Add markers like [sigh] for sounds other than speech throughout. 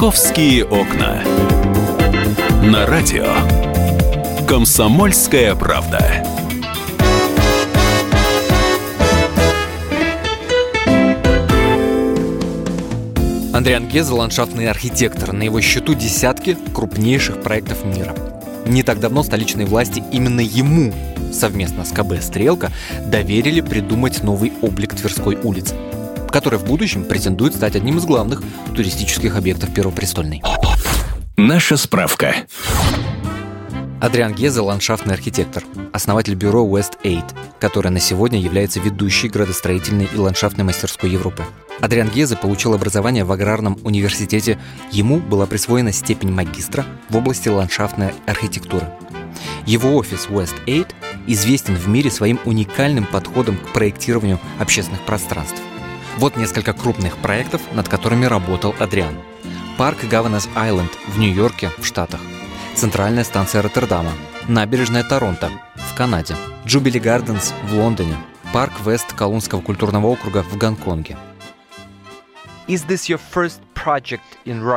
Московские окна. На радио. Комсомольская правда. Андрей Ангеза – ландшафтный архитектор. На его счету десятки крупнейших проектов мира. Не так давно столичные власти именно ему совместно с КБ «Стрелка» доверили придумать новый облик Тверской улицы, который в будущем претендует стать одним из главных туристических объектов Первопрестольной. Наша справка. Адриан Гезе – ландшафтный архитектор, основатель бюро West Aid, которое на сегодня является ведущей градостроительной и ландшафтной мастерской Европы. Адриан Гезе получил образование в аграрном университете. Ему была присвоена степень магистра в области ландшафтной архитектуры. Его офис West Aid известен в мире своим уникальным подходом к проектированию общественных пространств. Вот несколько крупных проектов, над которыми работал Адриан. Парк Governors Island в Нью-Йорке, в Штатах – Центральная станция Роттердама, набережная Торонто в Канаде, Jubilee Gardens в Лондоне, парк Вест Коулунского культурного округа в Гонконге.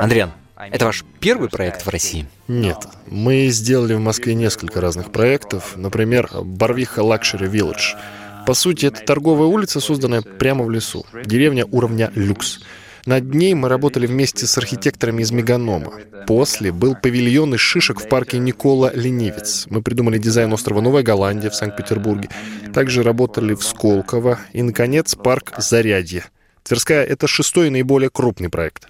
Андриан, это ваш первый проект в России? Нет. Мы сделали в Москве несколько разных проектов. Например, Барвиха Luxury Village. По сути, это торговая улица, созданная прямо в лесу. Деревня уровня люкс. Над ней мы работали вместе с архитекторами из Меганома. После был павильон из шишек в парке Никола Ленивец. Мы придумали дизайн острова Новая Голландия в Санкт-Петербурге. Также работали в Сколково. И, наконец, парк Зарядье. Тверская — это шестой наиболее крупный проект.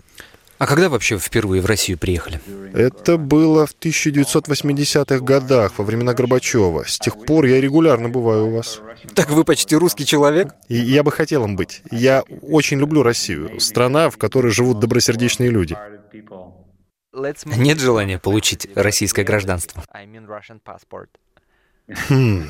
А когда вообще впервые в Россию приехали? Это было в 1980-х годах, во времена Горбачева. С тех пор я регулярно бываю у вас. Так вы почти русский человек? И я бы хотел им быть. Я очень люблю Россию. Страна, в которой живут добросердечные люди. Нет желания получить российское гражданство? Хм.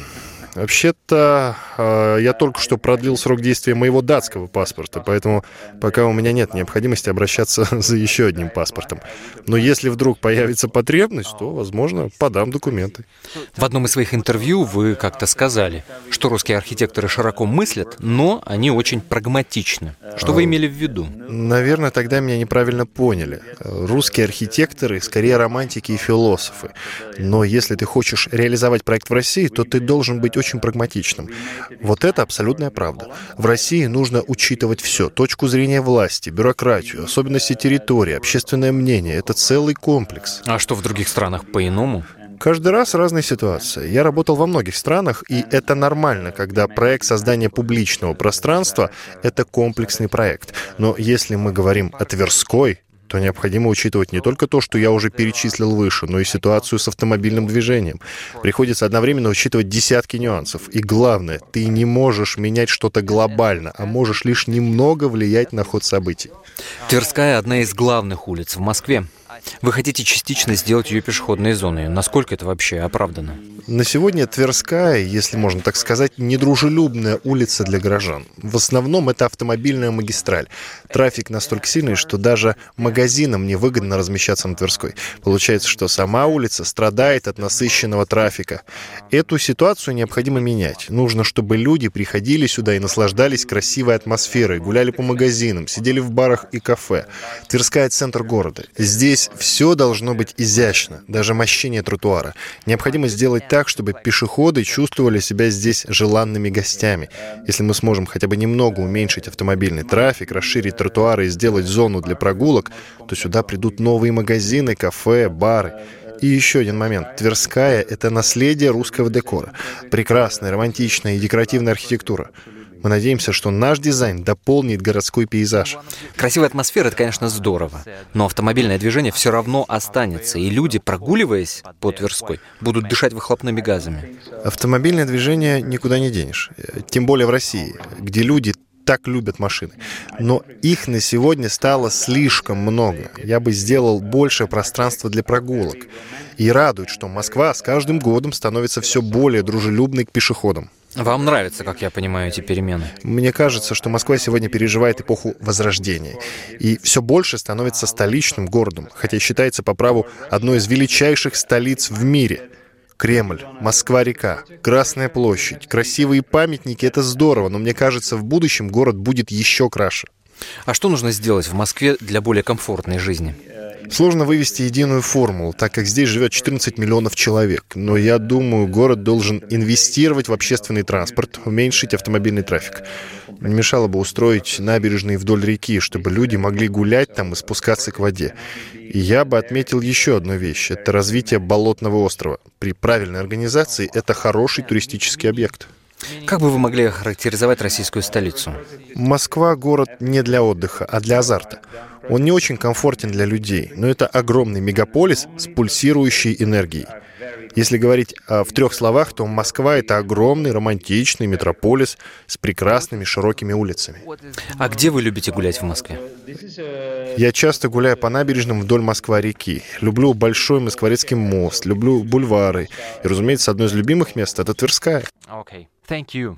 Вообще-то, э, я только что продлил срок действия моего датского паспорта, поэтому пока у меня нет необходимости обращаться [laughs] за еще одним паспортом. Но если вдруг появится потребность, то, возможно, подам документы. В одном из своих интервью вы как-то сказали, что русские архитекторы широко мыслят, но они очень прагматичны. Что вы имели в виду? Наверное, тогда меня неправильно поняли. Русские архитекторы скорее романтики и философы. Но если ты хочешь реализовать проект в России, то ты должен быть очень прагматичным. Вот это абсолютная правда. В России нужно учитывать все. Точку зрения власти, бюрократию, особенности территории, общественное мнение. Это целый комплекс. А что в других странах по-иному? Каждый раз разная ситуация. Я работал во многих странах, и это нормально, когда проект создания публичного пространства — это комплексный проект. Но если мы говорим о Тверской, то необходимо учитывать не только то, что я уже перечислил выше, но и ситуацию с автомобильным движением. Приходится одновременно учитывать десятки нюансов. И главное, ты не можешь менять что-то глобально, а можешь лишь немного влиять на ход событий. Тверская — одна из главных улиц в Москве. Вы хотите частично сделать ее пешеходной зоной. Насколько это вообще оправдано? На сегодня Тверская, если можно так сказать, недружелюбная улица для горожан. В основном это автомобильная магистраль. Трафик настолько сильный, что даже магазинам невыгодно размещаться на Тверской. Получается, что сама улица страдает от насыщенного трафика. Эту ситуацию необходимо менять. Нужно, чтобы люди приходили сюда и наслаждались красивой атмосферой, гуляли по магазинам, сидели в барах и кафе. Тверская — центр города. Здесь все должно быть изящно, даже мощение тротуара. Необходимо сделать так, чтобы пешеходы чувствовали себя здесь желанными гостями. Если мы сможем хотя бы немного уменьшить автомобильный трафик, расширить тротуары и сделать зону для прогулок, то сюда придут новые магазины, кафе, бары. И еще один момент. Тверская — это наследие русского декора. Прекрасная, романтичная и декоративная архитектура. Мы надеемся, что наш дизайн дополнит городской пейзаж. Красивая атмосфера — это, конечно, здорово. Но автомобильное движение все равно останется. И люди, прогуливаясь по Тверской, будут дышать выхлопными газами. Автомобильное движение никуда не денешь. Тем более в России, где люди так любят машины. Но их на сегодня стало слишком много. Я бы сделал больше пространства для прогулок. И радует, что Москва с каждым годом становится все более дружелюбной к пешеходам. Вам нравится, как я понимаю, эти перемены? Мне кажется, что Москва сегодня переживает эпоху Возрождения. И все больше становится столичным городом, хотя считается по праву одной из величайших столиц в мире. Кремль, Москва-река, Красная площадь, красивые памятники — это здорово, но мне кажется, в будущем город будет еще краше. А что нужно сделать в Москве для более комфортной жизни? Сложно вывести единую формулу, так как здесь живет 14 миллионов человек. Но я думаю, город должен инвестировать в общественный транспорт, уменьшить автомобильный трафик. Не мешало бы устроить набережные вдоль реки, чтобы люди могли гулять там и спускаться к воде. И я бы отметил еще одну вещь. Это развитие болотного острова. При правильной организации это хороший туристический объект. Как бы вы могли охарактеризовать российскую столицу? Москва — город не для отдыха, а для азарта. Он не очень комфортен для людей, но это огромный мегаполис с пульсирующей энергией. Если говорить а, в трех словах, то Москва — это огромный романтичный метрополис с прекрасными широкими улицами. А где вы любите гулять в Москве? Я часто гуляю по набережным вдоль Москва-реки. Люблю Большой Москворецкий мост, люблю бульвары. И, разумеется, одно из любимых мест — это Тверская. Okay. Thank you.